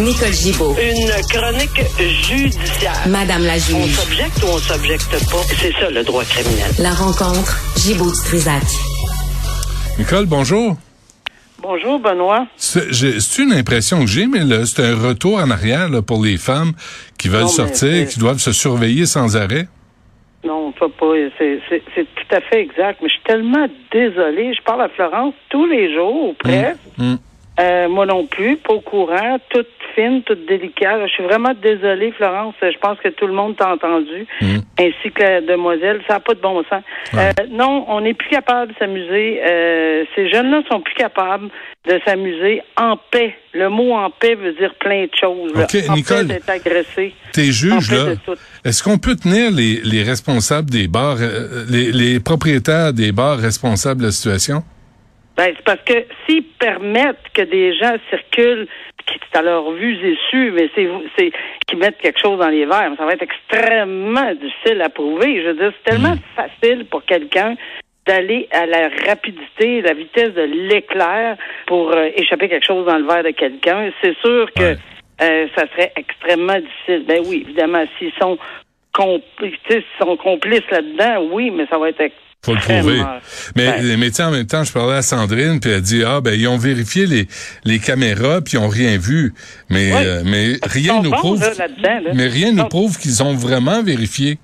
Nicole Gibaud. Une chronique judiciaire. Madame la On juge. s'objecte ou on s'objecte pas? C'est ça le droit criminel. La rencontre, Gibaud-Strisac. Nicole, bonjour. Bonjour, Benoît. C'est une impression que j'ai, mais c'est un retour en arrière là, pour les femmes qui veulent Non, sortir, qui doivent se surveiller sans arrêt. Non, on peut pas. C'est tout à fait exact. Mais je suis tellement désolée. Je parle à Florence tous les jours, ou presque. Mm. Euh, moi non plus, pas au courant, toute fine, toute délicate. Je suis vraiment désolée, Florence. Je pense que tout le monde t'a entendu, Mm. ainsi que la demoiselle. Ça n'a pas de bon sens. Ouais. Euh, non, on n'est plus capable de s'amuser. Euh, ces jeunes-là sont plus capables de s'amuser en paix. Le mot en paix veut dire plein de choses. là. OK, en Nicole. paix d'être agressé. Tes juges, là, est-ce qu'on peut tenir les, les responsables des bars, euh, les, les propriétaires des bars responsables de la situation? Ben, c'est parce que s'ils permettent que des gens circulent, qui c'est à leur vue et su, mais c'est c'est qu'ils mettent quelque chose dans les verres, ça va être extrêmement difficile à prouver. Je veux dire, c'est tellement facile pour quelqu'un d'aller à la rapidité, la vitesse de l'éclair pour euh, échapper quelque chose dans le verre de quelqu'un. C'est sûr que Ouais. euh, ça serait extrêmement difficile. Ben oui, évidemment, s'ils sont s'ils sont complices là-dedans, oui, mais ça va être Faut le prouver. Mais, Ouais. mais tu sais, en même temps, je parlais à Sandrine, puis elle dit, ah, ben, ils ont vérifié les, les caméras, puis ils ont rien vu. Mais, Ouais. euh, mais rien nous prouve, là, là-dedans, là. mais rien nous prouve qu'ils ont vraiment vérifié.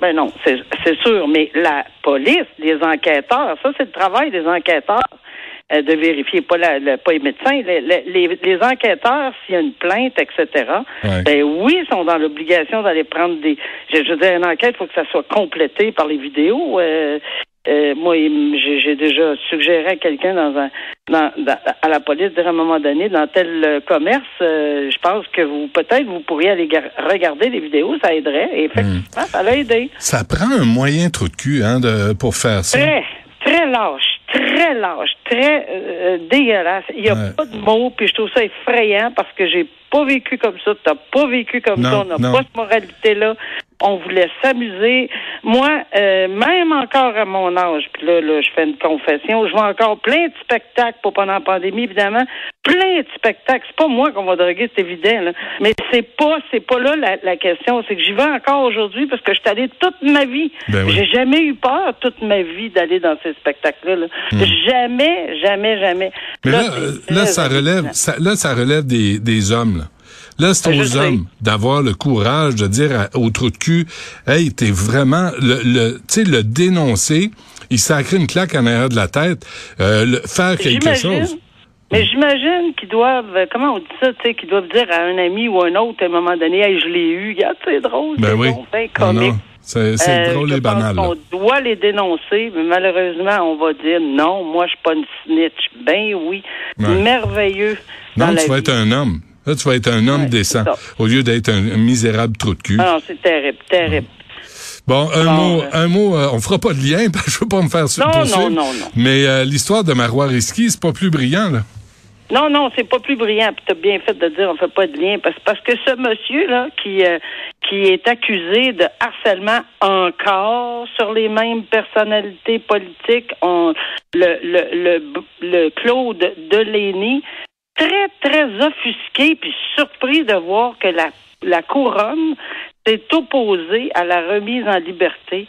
Ben non, c'est c'est sûr, mais la police, les enquêteurs, ça c'est le travail des enquêteurs de vérifier, pas, la, le- pas les médecins, les, les, les enquêteurs, s'il y a une plainte, etc. Ouais. Ben oui, ils sont dans l'obligation d'aller prendre des. Je, je veux dire, une enquête, il faut que ça soit complété par les vidéos. Euh, euh, moi, j'ai déjà suggéré à quelqu'un dans un dans, dans- à la police dire à un moment donné dans tel euh, commerce, euh, je pense que vous peut-être vous pourriez aller gar- regarder les vidéos, ça aiderait. Et effectivement, ça l'a aidé. Ça prend un moyen trou de cul, hein, de, pour faire ça. Très, très lâche, très lâche, très euh, dégueulasse. Il n'y a Ouais. pas de mots, puis je trouve ça effrayant parce que j'ai pas vécu comme ça, t'as pas vécu comme Non, ça, on n'a pas cette moralité-là. On voulait s'amuser. Moi, euh, même encore à mon âge, puis là, là, je fais une confession, je vois encore plein de spectacles, pas pendant la pandémie, évidemment, plein de spectacles. C'est pas moi qu'on va droguer, c'est évident, là. Mais c'est pas, c'est pas là la, la question. C'est que j'y vais encore aujourd'hui parce que je suis allée toute ma vie. Ben oui. J'ai jamais eu peur toute ma vie d'aller dans ces spectacles-là. là. Jamais, jamais, jamais. Hmm. Mais là, là, ça relève, ça, là, ça relève des, des hommes, là. Là, c'est Je aux hommes d'avoir le courage de dire à- au trou de cul, hey, t'es vraiment, le, le, tu sais, le dénoncer, il sacré une claque en arrière de la tête, euh, le- faire quelque chose. Mais j'imagine qu'ils doivent, euh, comment on dit ça, tu sais, qu'ils doivent dire à un ami ou un autre à un moment donné, hey, je l'ai eu, regarde, c'est drôle, Ben c'est oui. bon, ben comique. c'est Euh, drôle et banal. qu'on doit les dénoncer, mais malheureusement, on va dire non, moi, je suis pas une snitch. Ben oui, Ouais. merveilleux. dans Non, la tu vas vie. être un homme. Là, tu vas être un homme Ouais, décent, au lieu d'être un, un misérable trou de cul. Ah non, c'est terrible, terrible. Bon, un Bon, mot, euh, un mot, euh, on fera pas de lien, parce que je veux pas me faire Non, poursuivre. non, non, non. Mais euh, l'histoire de Marois Risky, c'est pas plus brillant, là. Non, non, c'est pas plus brillant. Puis t'as bien fait de dire on fait pas de lien parce, parce que ce monsieur là qui euh, qui est accusé de harcèlement encore sur les mêmes personnalités politiques, on, le, le le le Claude Delaney, très très offusqué puis surpris de voir que la la couronne s'est opposée à la remise en liberté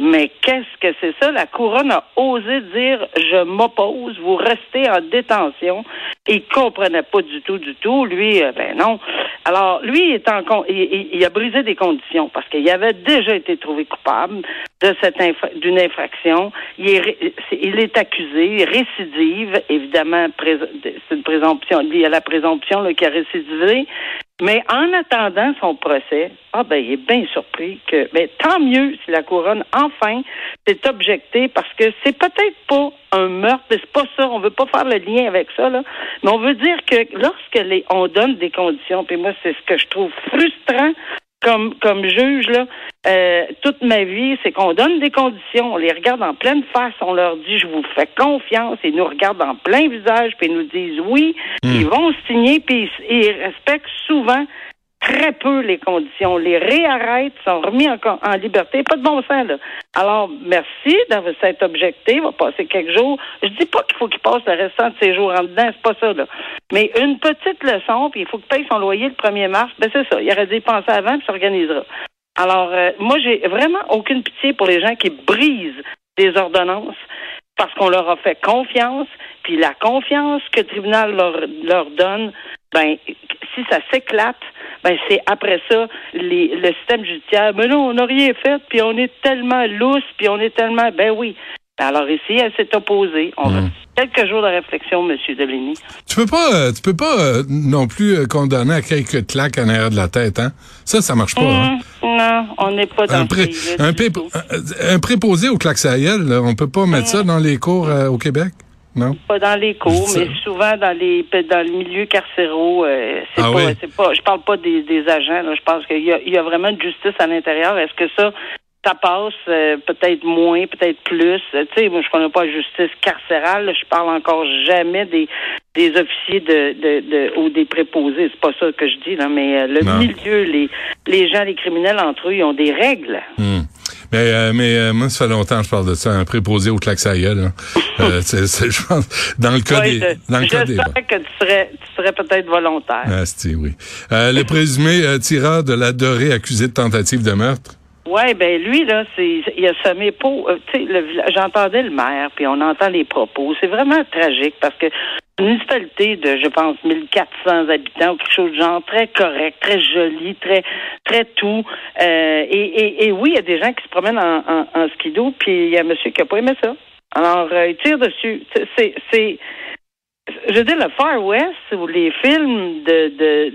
mais qu'est-ce que c'est ça? La couronne a osé dire je m'oppose, vous restez en détention. Il comprenait pas du tout, du tout. Lui, euh, ben non. Alors, lui, il est en il, il- a brisé des conditions parce qu'il avait déjà été trouvé coupable de cette d'une infraction. Il est, il est accusé, récidive, évidemment, c'est une présomption, liée à la présomption qui a récidivé. Mais en attendant son procès, ah ben il est bien surpris que ben tant mieux si la couronne enfin s'est objectée parce que c'est peut-être pas un meurtre, c'est pas ça, on veut pas faire le lien avec ça là, mais on veut dire que lorsque les on donne des conditions, puis moi c'est ce que je trouve frustrant comme comme juge là, euh, toute ma vie, c'est qu'on donne des conditions, on les regarde en pleine face, on leur dit je vous fais confiance, ils nous regardent en plein visage, puis ils nous disent oui, ils vont signer, puis ils, ils respectent souvent très peu les conditions. Les réarrêtent, sont remis en, en liberté. Pas de bon sens, là. Alors, merci d'avoir cet objecté. Il va passer quelques jours. Je dis pas qu'il faut qu'il passe le restant de ses jours en dedans. C'est pas ça, là. Mais une petite leçon, puis il faut qu'il paye son loyer le 1er mars. Ben, c'est ça. Il aurait dû y penser avant, puis s'organisera. Alors, euh, moi, j'ai vraiment aucune pitié pour les gens qui brisent des ordonnances parce qu'on leur a fait confiance, puis la confiance que le tribunal leur, leur donne, ben, si ça s'éclate, ben c'est après ça les, le système judiciaire. Mais non, on n'a rien fait, puis on est tellement lousse, puis on est tellement, ben oui. Alors ici, elle s'est opposée. On Mm. quelques jours de réflexion, Monsieur Deligny. Tu peux pas, euh, tu peux pas euh, non plus euh, condamner à quelques claques en arrière de la tête, hein? Ça, ça marche pas. hein? Hum, non, on n'est pas dans Un, pré- un, préposé au claques à là, on peut pas mettre ça dans les cours euh, au Québec, non? Pas dans les cours, mais souvent dans les dans le milieu carcéraux. euh, c'est Ah pas, oui? pas. Je parle pas des, des agents. Là, je pense qu'il y a, il y a vraiment une justice à l'intérieur. Est-ce que ça, ça passe euh, peut-être moins, peut-être plus? Euh, tu sais, moi je connais pas la justice carcérale. là. je parle encore jamais des des officiers de, de, de ou des préposés. C'est pas ça que je dis là, mais euh, le Non. milieu, les les gens, les criminels entre eux, ils ont des règles. Hmm. Mais, euh, mais euh, moi, ça fait longtemps que je parle de ça, un préposé au gueule. hein. Euh, c'est- je pense, dans le cas des... Dans le cas des J'espère que tu serais tu serais peut-être volontaire. Ah, c'est- oui. Euh, le présumé euh, tireur de la dorée accusé de tentative de meurtre. Ouais, ben lui là, c'est il a semé pour euh, j'entendais le maire puis on entend les propos, c'est vraiment tragique parce que une municipalité de je pense 1400 habitants ou quelque chose de genre très correct, très joli, très très tout euh, et, oui, il y a des gens qui se promènent en, skidoo puis il y a un monsieur qui a pas aimé ça. Alors euh, il tire dessus. C'est c'est je veux dire, le Far West ou les films de de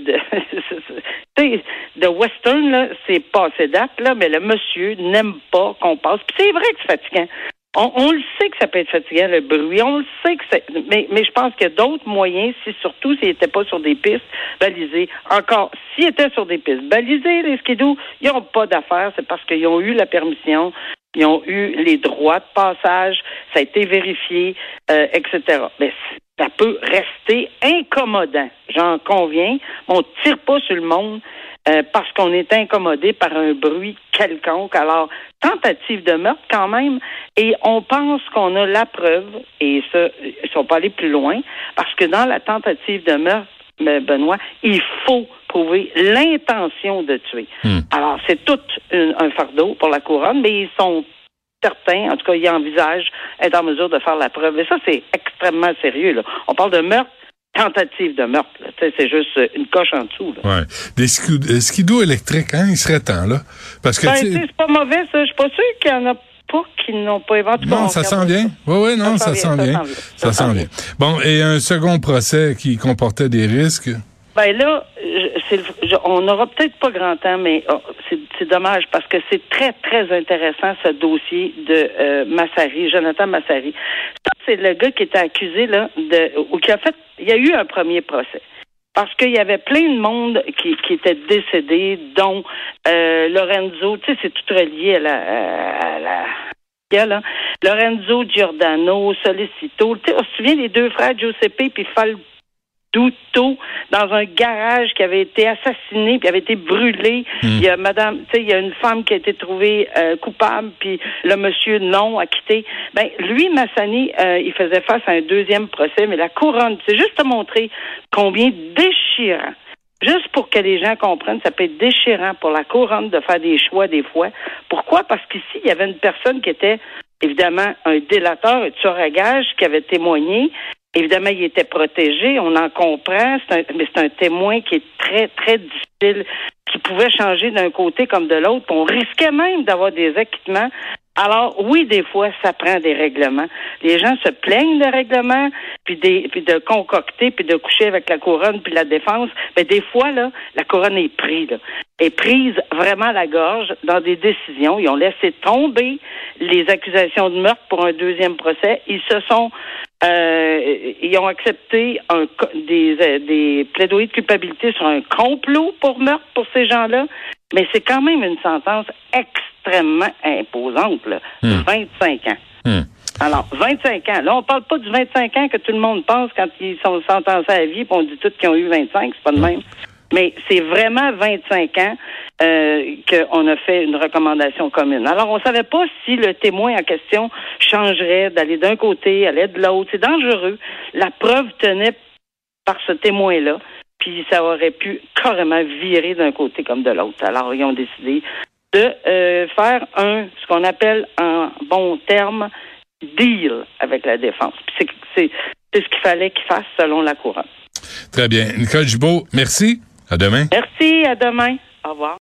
de western là, c'est passé date là, mais le monsieur n'aime pas qu'on passe. Puis c'est vrai que c'est fatigant. On, le sait que ça peut être fatigant le bruit. On le sait que c'est. Mais je pense qu'il y a d'autres moyens, si surtout s'ils n'étaient pas sur des pistes balisées. Encore, s'ils étaient sur des pistes balisées, les skidoo, ils n'ont pas d'affaires. C'est parce qu'ils ont eu la permission. Ils ont eu les droits de passage, ça a été vérifié, euh, etc. Mais ça peut rester incommodant, j'en conviens. On tire pas sur le monde euh, parce qu'on est incommodé par un bruit quelconque. Alors, tentative de meurtre quand même, et on pense qu'on a la preuve, et ça, ils sont pas allés plus loin, parce que dans la tentative de meurtre, mais Benoît, il faut prouver l'intention de tuer. Hmm. Alors, c'est tout un, un fardeau pour la couronne, mais ils sont certains, en tout cas, ils envisagent être en mesure de faire la preuve. Et ça, c'est extrêmement sérieux. Là. On parle de meurtre, tentative de meurtre. C'est juste euh, une coche en dessous. Là. Ouais. Des euh, skidos électriques, hein, il serait temps, là. Parce que, Ben, c'est pas mauvais, ça. Je suis pas sûr qu'il y en a pas qui n'ont pas éventuellement. non, ça s'en vient. Oui, oui, non, ça s'en vient. Ça s'en vient. Bon, et un second procès qui comportait des risques? Ben là, on n'aura peut-être pas grand temps, mais oh, c'est dommage parce que c'est très, très intéressant ce dossier de euh, Massari, Jonathan Massari. C'est le gars qui était accusé, là, de ou qui a fait il y a eu un premier procès. Parce qu'il y avait plein de monde qui, était décédé, dont euh, Lorenzo, tu sais, c'est tout relié à la, là, Lorenzo Giordano, Solicito. Tu sais, on se souvient des deux frères Giuseppe puis Dans un garage qui avait été assassiné puis avait été brûlé. Il y a madame, tu sais, il y a une femme qui a été trouvée euh, coupable puis le monsieur non acquitté. Ben lui Massani, euh, il faisait face à un deuxième procès mais la couronne, c'est juste te montrer combien déchirant Juste pour que les gens comprennent, ça peut être déchirant pour la couronne de faire des choix des fois. Pourquoi? Parce qu'ici, il y avait une personne qui était évidemment un délateur, un tueur à gage qui avait témoigné. Évidemment, il était protégé, on en comprend, un- mais c'est un témoin qui est très, très difficile, qui pouvait changer d'un côté comme de l'autre. On risquait même d'avoir des acquittements. Alors, oui, des fois, ça prend des règlements. Les gens se plaignent de règlements, puis, des, puis de concocter, puis de coucher avec la couronne, puis la défense. Mais des fois, là, la couronne est prise, là, est prise vraiment à la gorge dans des décisions. Ils ont laissé tomber les accusations de meurtre pour un deuxième procès. Ils se sont euh, ils ont accepté un, des, euh, des plaidoyers de culpabilité sur un complot pour meurtre pour ces gens-là, mais c'est quand même une sentence extrêmement imposante, là. Hmm. 25 ans. Hmm. Alors, 25 ans. Là, on parle pas du 25 ans que tout le monde pense quand ils sont sentencés à vie, puis on dit tous qu'ils ont eu 25, c'est pas de même. Mais c'est vraiment 25 ans euh, qu'on a fait une recommandation commune. Alors, on savait pas si le témoin en question changerait d'aller d'un côté, aller de l'autre. C'est dangereux. La preuve tenait par ce témoin-là, puis ça aurait pu carrément virer d'un côté comme de l'autre. Alors, ils ont décidé de euh, faire un, ce qu'on appelle en bon terme, deal avec la défense. C'est ce qu'il fallait qu'il fasse selon la couronne. Très bien. Nicole Gibault, merci. À demain. Merci, à demain. Au revoir.